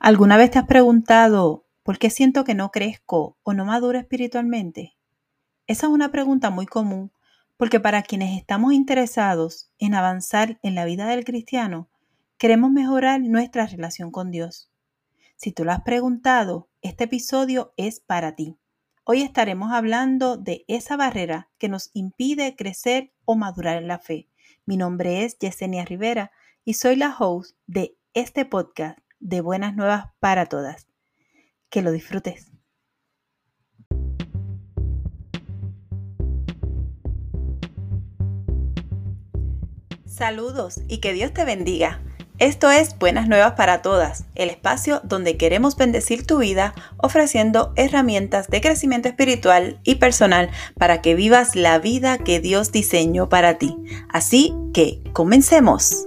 ¿Alguna vez te has preguntado por qué siento que no crezco o no maduro espiritualmente? Esa es una pregunta muy común porque para quienes estamos interesados en avanzar en la vida del cristiano, queremos mejorar nuestra relación con Dios. Si tú lo has preguntado, este episodio es para ti. Hoy estaremos hablando de esa barrera que nos impide crecer o madurar en la fe. Mi nombre es Yesenia Rivera y soy la host de este podcast de buenas nuevas para todas. Que lo disfrutes. Saludos y que Dios te bendiga. Esto es Buenas Nuevas para Todas, el espacio donde queremos bendecir tu vida ofreciendo herramientas de crecimiento espiritual y personal para que vivas la vida que Dios diseñó para ti. Así que, comencemos.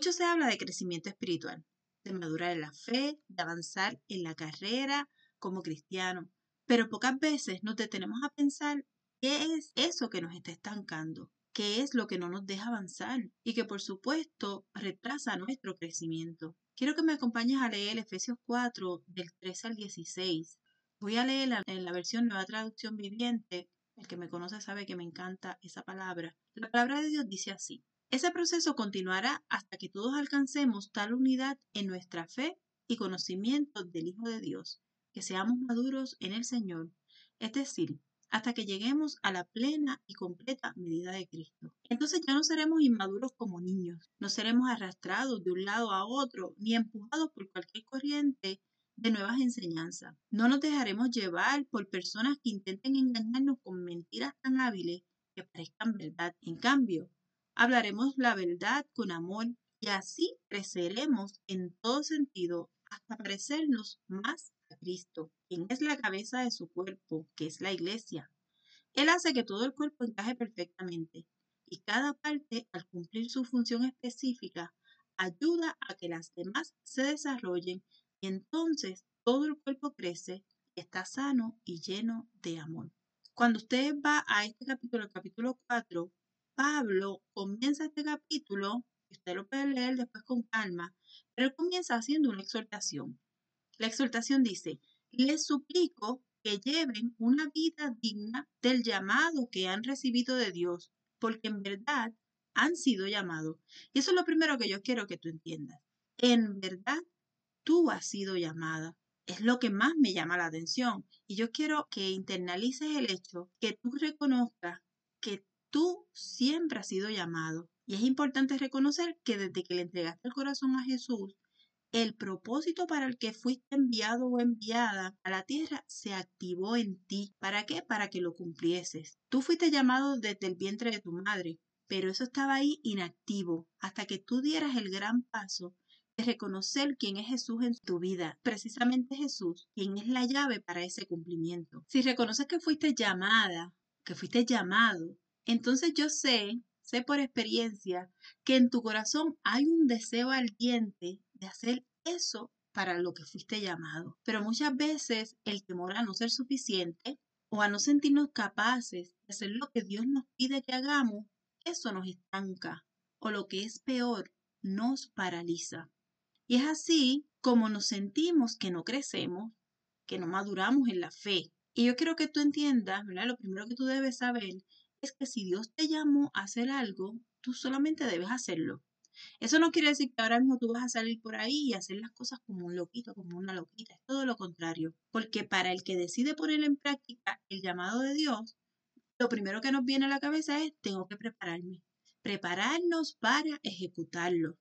Mucho se habla de crecimiento espiritual, de madurar en la fe, de avanzar en la carrera como cristiano, pero pocas veces nos detenemos a pensar qué es eso que nos está estancando, qué es lo que no nos deja avanzar y que por supuesto retrasa nuestro crecimiento. Quiero que me acompañes a leer Efesios 4 del 13 al 16. Voy a leer en la versión Nueva Traducción Viviente. El que me conoce sabe que me encanta esa palabra. La palabra de Dios dice así. Ese proceso continuará hasta que todos alcancemos tal unidad en nuestra fe y conocimiento del Hijo de Dios, que seamos maduros en el Señor, es decir, hasta que lleguemos a la plena y completa medida de Cristo. Entonces ya no seremos inmaduros como niños, no seremos arrastrados de un lado a otro, ni empujados por cualquier corriente de nuevas enseñanzas. No nos dejaremos llevar por personas que intenten engañarnos con mentiras tan hábiles que parezcan verdad. En cambio, hablaremos la verdad con amor y así creceremos en todo sentido hasta parecernos más a Cristo, quien es la cabeza de su cuerpo, que es la iglesia. Él hace que todo el cuerpo encaje perfectamente y cada parte, al cumplir su función específica, ayuda a que las demás se desarrollen y entonces todo el cuerpo crece y está sano y lleno de amor. Cuando usted va a este capítulo, el capítulo 4, Pablo comienza este capítulo, usted lo puede leer después con calma, pero él comienza haciendo una exhortación. La exhortación dice, les suplico que lleven una vida digna del llamado que han recibido de Dios, porque en verdad han sido llamados. Y eso es lo primero que yo quiero que tú entiendas. En verdad, tú has sido llamada. Es lo que más me llama la atención. Y yo quiero que internalices el hecho que tú reconozcas que Tú siempre has sido llamado. Y es importante reconocer que desde que le entregaste el corazón a Jesús, el propósito para el que fuiste enviado o enviada a la tierra se activó en ti. ¿Para qué? Para que lo cumplieses. Tú fuiste llamado desde el vientre de tu madre, pero eso estaba ahí inactivo hasta que tú dieras el gran paso de reconocer quién es Jesús en tu vida, precisamente Jesús, quien es la llave para ese cumplimiento. Si reconoces que fuiste llamada, que fuiste llamado, entonces yo sé, sé por experiencia, que en tu corazón hay un deseo ardiente de hacer eso para lo que fuiste llamado. Pero muchas veces el temor a no ser suficiente o a no sentirnos capaces de hacer lo que Dios nos pide que hagamos, eso nos estanca o lo que es peor, nos paraliza. Y es así como nos sentimos que no crecemos, que no maduramos en la fe. Y yo quiero que tú entiendas, ¿verdad? Lo primero que tú debes saber es que si Dios te llamó a hacer algo, tú solamente debes hacerlo. Eso no quiere decir que ahora mismo tú vas a salir por ahí y hacer las cosas como un loquito, como una loquita. Es todo lo contrario. Porque para el que decide poner en práctica el llamado de Dios, lo primero que nos viene a la cabeza es, tengo que prepararme. Prepararnos para ejecutarlo.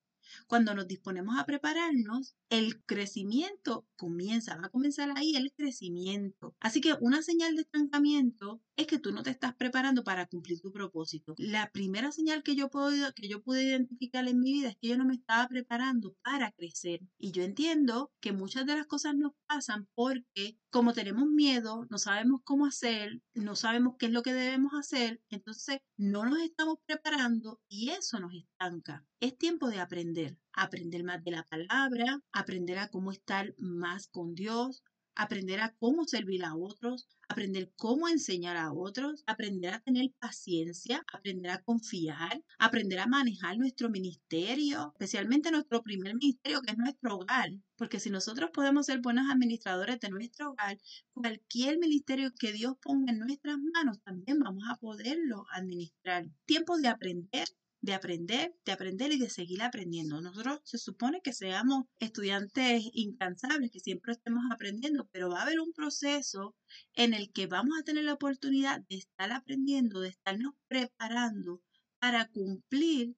Cuando nos disponemos a prepararnos, el crecimiento comienza, va a comenzar ahí el crecimiento. Así que una señal de estancamiento es que tú no te estás preparando para cumplir tu propósito. La primera señal que yo, puedo, que yo pude identificar en mi vida es que yo no me estaba preparando para crecer. Y yo entiendo que muchas de las cosas nos pasan porque como tenemos miedo, no sabemos cómo hacer, no sabemos qué es lo que debemos hacer, entonces no nos estamos preparando y eso nos estanca. Es tiempo de aprender, aprender más de la palabra, aprender a cómo estar más con Dios, aprender a cómo servir a otros, aprender cómo enseñar a otros, aprender a tener paciencia, aprender a confiar, aprender a manejar nuestro ministerio, especialmente nuestro primer ministerio que es nuestro hogar. Porque si nosotros podemos ser buenos administradores de nuestro hogar, cualquier ministerio que Dios ponga en nuestras manos, también vamos a poderlo administrar. Tiempo de aprender de aprender, de aprender y de seguir aprendiendo. Nosotros se supone que seamos estudiantes incansables, que siempre estemos aprendiendo, pero va a haber un proceso en el que vamos a tener la oportunidad de estar aprendiendo, de estarnos preparando para cumplir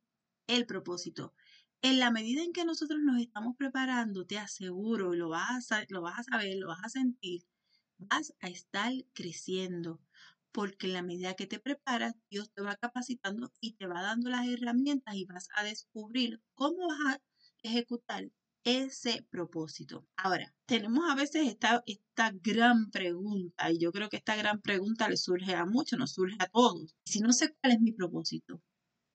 el propósito. En la medida en que nosotros nos estamos preparando, te aseguro, lo vas a, lo vas a saber, lo vas a sentir, vas a estar creciendo porque en la medida que te preparas, Dios te va capacitando y te va dando las herramientas y vas a descubrir cómo vas a ejecutar ese propósito. Ahora, tenemos a veces esta, esta gran pregunta y yo creo que esta gran pregunta le surge a muchos, nos surge a todos. Si no sé cuál es mi propósito,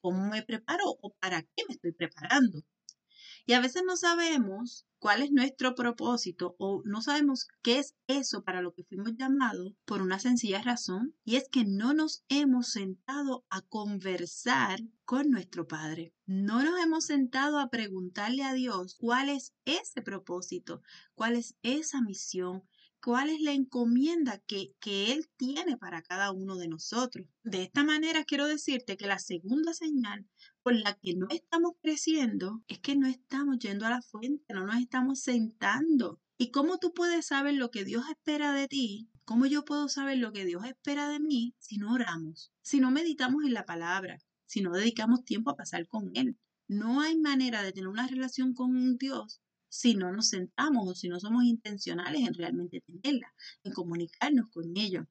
¿cómo me preparo o para qué me estoy preparando? Y a veces no sabemos cuál es nuestro propósito o no sabemos qué es eso para lo que fuimos llamados por una sencilla razón y es que no nos hemos sentado a conversar con nuestro Padre. No nos hemos sentado a preguntarle a Dios cuál es ese propósito, cuál es esa misión, cuál es la encomienda que, que, Él tiene para cada uno de nosotros. De esta manera quiero decirte que la segunda señal por la que no estamos creciendo es que no estamos yendo a la fuente, no nos estamos sentando. ¿Y cómo tú puedes saber lo que Dios espera de ti? ¿Cómo yo puedo saber lo que Dios espera de mí si no oramos, si no meditamos en la palabra, si no dedicamos tiempo a pasar con Él? No hay manera de tener una relación con un Dios si no nos sentamos o si no somos intencionales en realmente tenerla, en comunicarnos con ellos.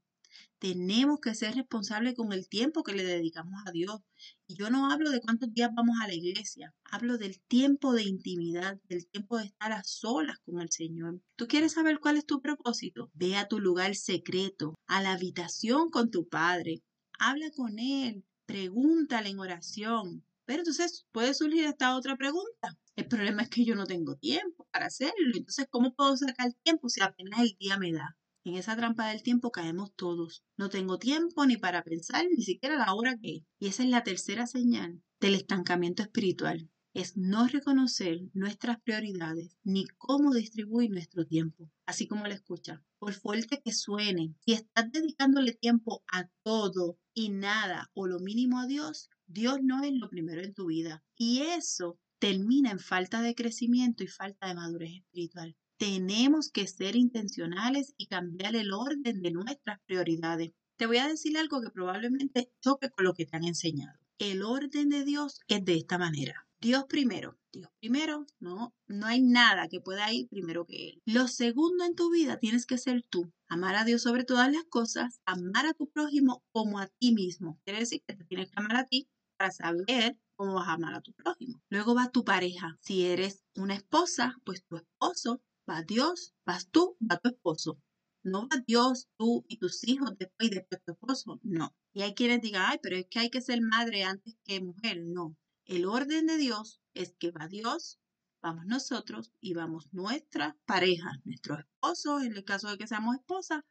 Tenemos que ser responsables con el tiempo que le dedicamos a Dios. Y yo no hablo de cuántos días vamos a la iglesia, hablo del tiempo de intimidad, del tiempo de estar a solas con el Señor. ¿Tú quieres saber cuál es tu propósito? Ve a tu lugar secreto, a la habitación con tu Padre. Habla con Él, pregúntale en oración. Pero entonces puede surgir esta otra pregunta. El problema es que yo no tengo tiempo para hacerlo. Entonces, ¿cómo puedo sacar tiempo si apenas el día me da? En esa trampa del tiempo caemos todos. No tengo tiempo ni para pensar, ni siquiera la hora que. Y esa es la tercera señal del estancamiento espiritual. Es no reconocer nuestras prioridades ni cómo distribuir nuestro tiempo. Así como la escucha. Por fuerte que suene, si estás dedicándole tiempo a todo y nada o lo mínimo a Dios, Dios no es lo primero en tu vida. Y eso termina en falta de crecimiento y falta de madurez espiritual tenemos que ser intencionales y cambiar el orden de nuestras prioridades. Te voy a decir algo que probablemente choque con lo que te han enseñado. El orden de Dios es de esta manera. Dios primero. Dios primero, no, no hay nada que pueda ir primero que Él. Lo segundo en tu vida tienes que ser tú. Amar a Dios sobre todas las cosas, amar a tu prójimo como a ti mismo. Quiere decir que te tienes que amar a ti para saber cómo vas a amar a tu prójimo. Luego va tu pareja. Si eres una esposa, pues tu esposo va Dios, vas tú, va tu esposo. No va Dios, tú y tus hijos después y después tu esposo. No. Y hay quienes digan, ay, pero es que hay que ser madre antes que mujer. No. El orden de Dios es que va Dios, vamos nosotros y vamos nuestra pareja, nuestro esposo, en el caso de que seamos esposa.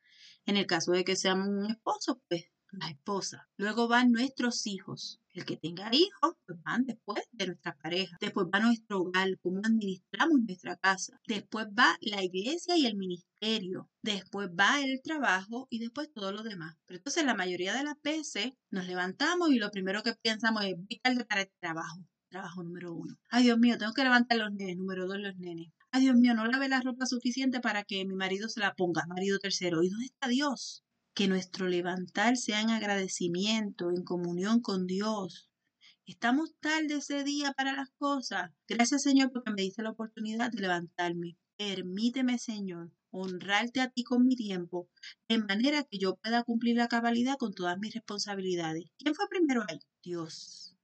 En el caso de que seamos un esposo, pues la esposa. Luego van nuestros hijos. El que tenga hijos, pues van después de nuestra pareja. Después va nuestro hogar, cómo administramos nuestra casa. Después va la iglesia y el ministerio. Después va el trabajo y después todo lo demás. Pero entonces la mayoría de las veces nos levantamos y lo primero que pensamos es vital para el trabajo. Trabajo número uno. Ay, Dios mío, tengo que levantar los nenes. Número dos, los nenes. Ay, Dios mío, no lavé la ropa suficiente para que mi marido se la ponga. Marido tercero. ¿Y dónde está Dios? Que nuestro levantar sea en agradecimiento, en comunión con Dios. Estamos tarde ese día para las cosas. Gracias Señor porque me diste la oportunidad de levantarme. Permíteme Señor honrarte a ti con mi tiempo, de manera que yo pueda cumplir la cabalidad con todas mis responsabilidades. ¿Quién fue primero ahí? Dios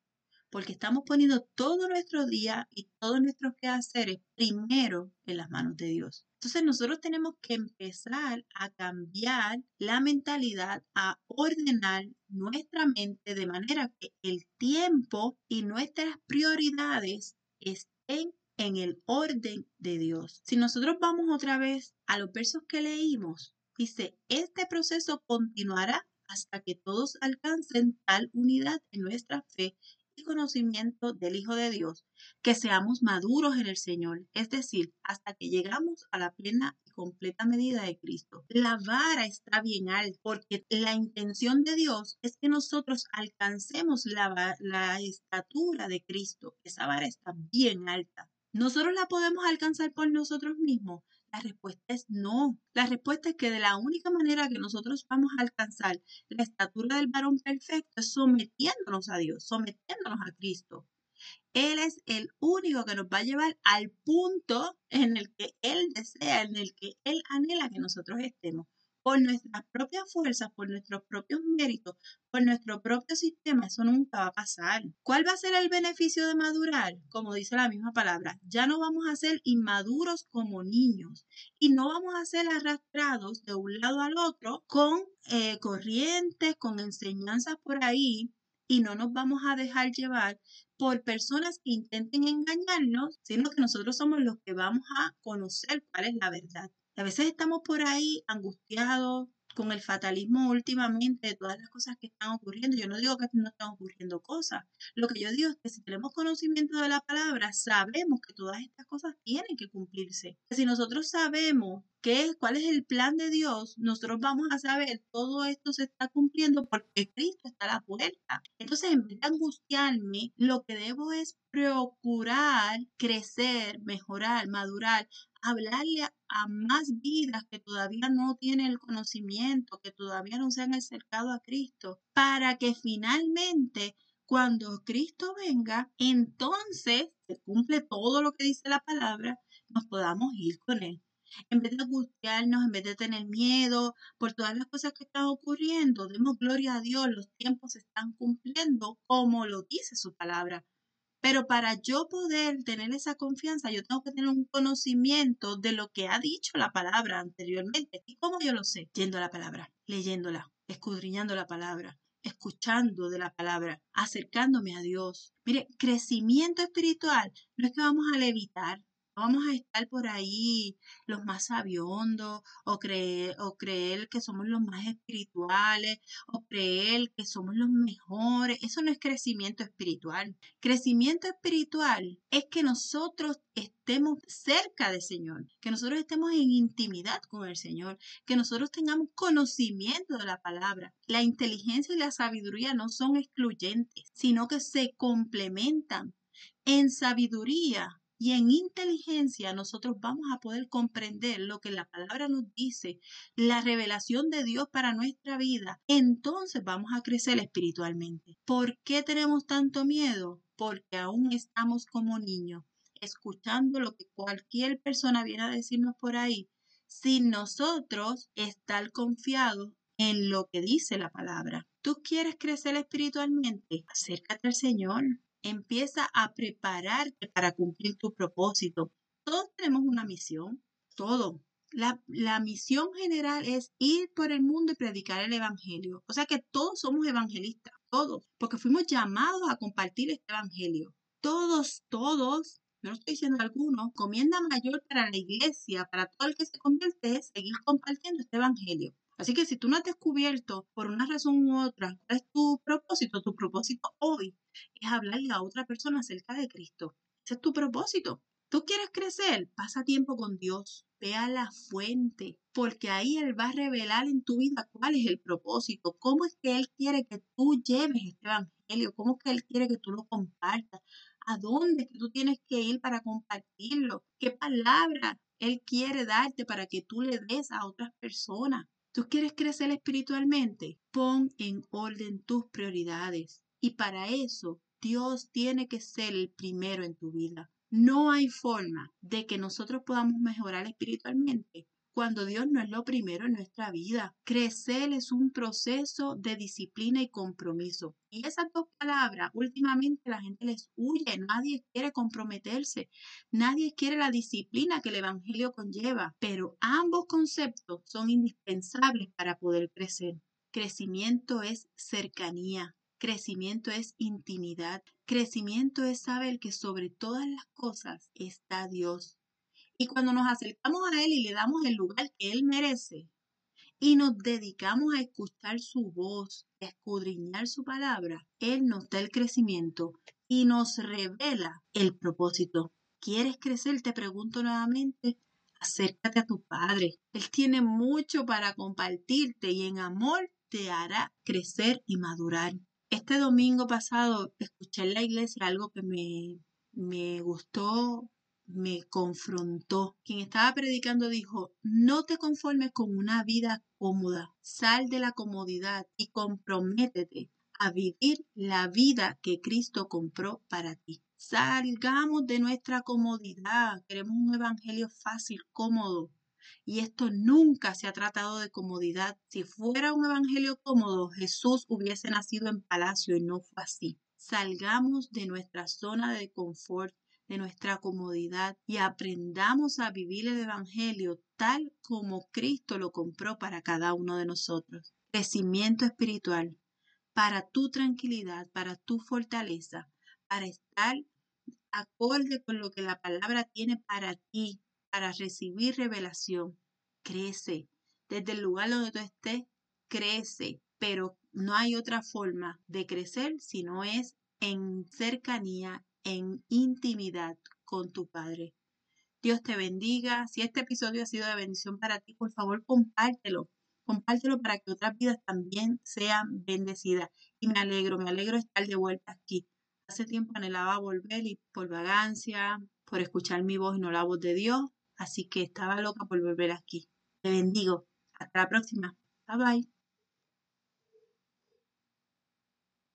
porque estamos poniendo todo nuestro día y todos nuestros quehaceres primero en las manos de Dios. Entonces nosotros tenemos que empezar a cambiar la mentalidad, a ordenar nuestra mente de manera que el tiempo y nuestras prioridades estén en el orden de Dios. Si nosotros vamos otra vez a los versos que leímos, dice, este proceso continuará hasta que todos alcancen tal unidad en nuestra fe conocimiento del Hijo de Dios, que seamos maduros en el Señor, es decir, hasta que llegamos a la plena y completa medida de Cristo. La vara está bien alta porque la intención de Dios es que nosotros alcancemos la, la estatura de Cristo. Esa vara está bien alta. ¿Nosotros la podemos alcanzar por nosotros mismos? La respuesta es no. La respuesta es que de la única manera que nosotros vamos a alcanzar la estatura del varón perfecto es sometiéndonos a Dios, sometiéndonos a Cristo. Él es el único que nos va a llevar al punto en el que Él desea, en el que Él anhela que nosotros estemos por nuestras propias fuerzas, por nuestros propios méritos, por nuestro propio sistema, eso nunca va a pasar. ¿Cuál va a ser el beneficio de madurar? Como dice la misma palabra, ya no vamos a ser inmaduros como niños y no vamos a ser arrastrados de un lado al otro con eh, corrientes, con enseñanzas por ahí y no nos vamos a dejar llevar por personas que intenten engañarnos, sino que nosotros somos los que vamos a conocer cuál es la verdad. A veces estamos por ahí angustiados con el fatalismo últimamente de todas las cosas que están ocurriendo. Yo no digo que no están ocurriendo cosas. Lo que yo digo es que si tenemos conocimiento de la palabra, sabemos que todas estas cosas tienen que cumplirse. Si nosotros sabemos qué, cuál es el plan de Dios, nosotros vamos a saber todo esto se está cumpliendo porque Cristo está a la puerta. Entonces, en vez de angustiarme, lo que debo es procurar crecer, mejorar, madurar, hablarle a, más vidas que todavía no tienen el conocimiento, que todavía no se han acercado a Cristo, para que finalmente cuando Cristo venga, entonces se cumple todo lo que dice la palabra, nos podamos ir con Él. En vez de angustiarnos, en vez de tener miedo por todas las cosas que están ocurriendo, demos gloria a Dios, los tiempos se están cumpliendo como lo dice su palabra. Pero para yo poder tener esa confianza, yo tengo que tener un conocimiento de lo que ha dicho la palabra anteriormente. ¿Y cómo yo lo sé? Yendo la palabra, leyéndola, escudriñando la palabra, escuchando de la palabra, acercándome a Dios. Mire, crecimiento espiritual no es que vamos a levitar, vamos a estar por ahí los más sabiondos o creer, o creer que somos los más espirituales o creer que somos los mejores. Eso no es crecimiento espiritual. Crecimiento espiritual es que nosotros estemos cerca del Señor, que nosotros estemos en intimidad con el Señor, que nosotros tengamos conocimiento de la palabra. La inteligencia y la sabiduría no son excluyentes, sino que se complementan. En sabiduría y en inteligencia nosotros vamos a poder comprender lo que la palabra nos dice, la revelación de Dios para nuestra vida. Entonces vamos a crecer espiritualmente. ¿Por qué tenemos tanto miedo? Porque aún estamos como niños, escuchando lo que cualquier persona viene a decirnos por ahí, sin nosotros estar confiados en lo que dice la palabra. ¿Tú quieres crecer espiritualmente? Acércate al Señor. Empieza a prepararte para cumplir tu propósito. Todos tenemos una misión, todo. La, la, misión general es ir por el mundo y predicar el Evangelio. O sea que todos somos evangelistas, todos, porque fuimos llamados a compartir este Evangelio. Todos, todos, no estoy diciendo algunos, comienda mayor para la iglesia, para todo el que se convierte, es seguir compartiendo este Evangelio. Así que si tú no has descubierto por una razón u otra cuál es tu propósito, tu propósito hoy es hablarle a otra persona acerca de Cristo. Ese es tu propósito. ¿Tú quieres crecer? Pasa tiempo con Dios. Ve a la fuente, porque ahí Él va a revelar en tu vida cuál es el propósito, cómo es que Él quiere que tú lleves este evangelio, cómo es que Él quiere que tú lo compartas, a dónde es que tú tienes que ir para compartirlo, qué palabra Él quiere darte para que tú le des a otras personas. ¿Tú quieres crecer espiritualmente? Pon en orden tus prioridades. Y para eso, Dios tiene que ser el primero en tu vida. No hay forma de que nosotros podamos mejorar espiritualmente cuando Dios no es lo primero en nuestra vida. Crecer es un proceso de disciplina y compromiso. Y esas dos palabras, últimamente la gente les huye, nadie quiere comprometerse, nadie quiere la disciplina que el Evangelio conlleva, pero ambos conceptos son indispensables para poder crecer. Crecimiento es cercanía, Crecimiento es intimidad. Crecimiento es saber que sobre todas las cosas está Dios. Y cuando nos acercamos a Él y le damos el lugar que Él merece, y nos dedicamos a escuchar su voz, a escudriñar su palabra, Él nos da el crecimiento y nos revela el propósito. ¿Quieres crecer? Te pregunto nuevamente. Acércate a tu Padre. Él tiene mucho para compartirte y en amor te hará crecer y madurar. Este domingo pasado escuché en la iglesia algo que me, me gustó me confrontó. Quien estaba predicando dijo, no te conformes con una vida cómoda, sal de la comodidad y comprométete a vivir la vida que Cristo compró para ti. Salgamos de nuestra comodidad. Queremos un evangelio fácil, cómodo. Y esto nunca se ha tratado de comodidad. Si fuera un evangelio cómodo, Jesús hubiese nacido en palacio y no fue así. Salgamos de nuestra zona de confort de nuestra comodidad y aprendamos a vivir el Evangelio tal como Cristo lo compró para cada uno de nosotros. Crecimiento espiritual para tu tranquilidad, para tu fortaleza, para estar acorde con lo que la palabra tiene para ti, para recibir revelación. Crece. Desde el lugar donde tú estés, crece. Pero no hay otra forma de crecer si no es en cercanía, en intimidad con tu Padre. Dios te bendiga. Si este episodio ha sido de bendición para ti, por favor, compártelo. Compártelo para que otras vidas también sean bendecidas. Y me alegro, me alegro estar de vuelta aquí. Hace tiempo anhelaba volver y por vagancia, por escuchar mi voz y no la voz de Dios. Así que estaba loca por volver aquí. Te bendigo. Hasta la próxima. Bye bye.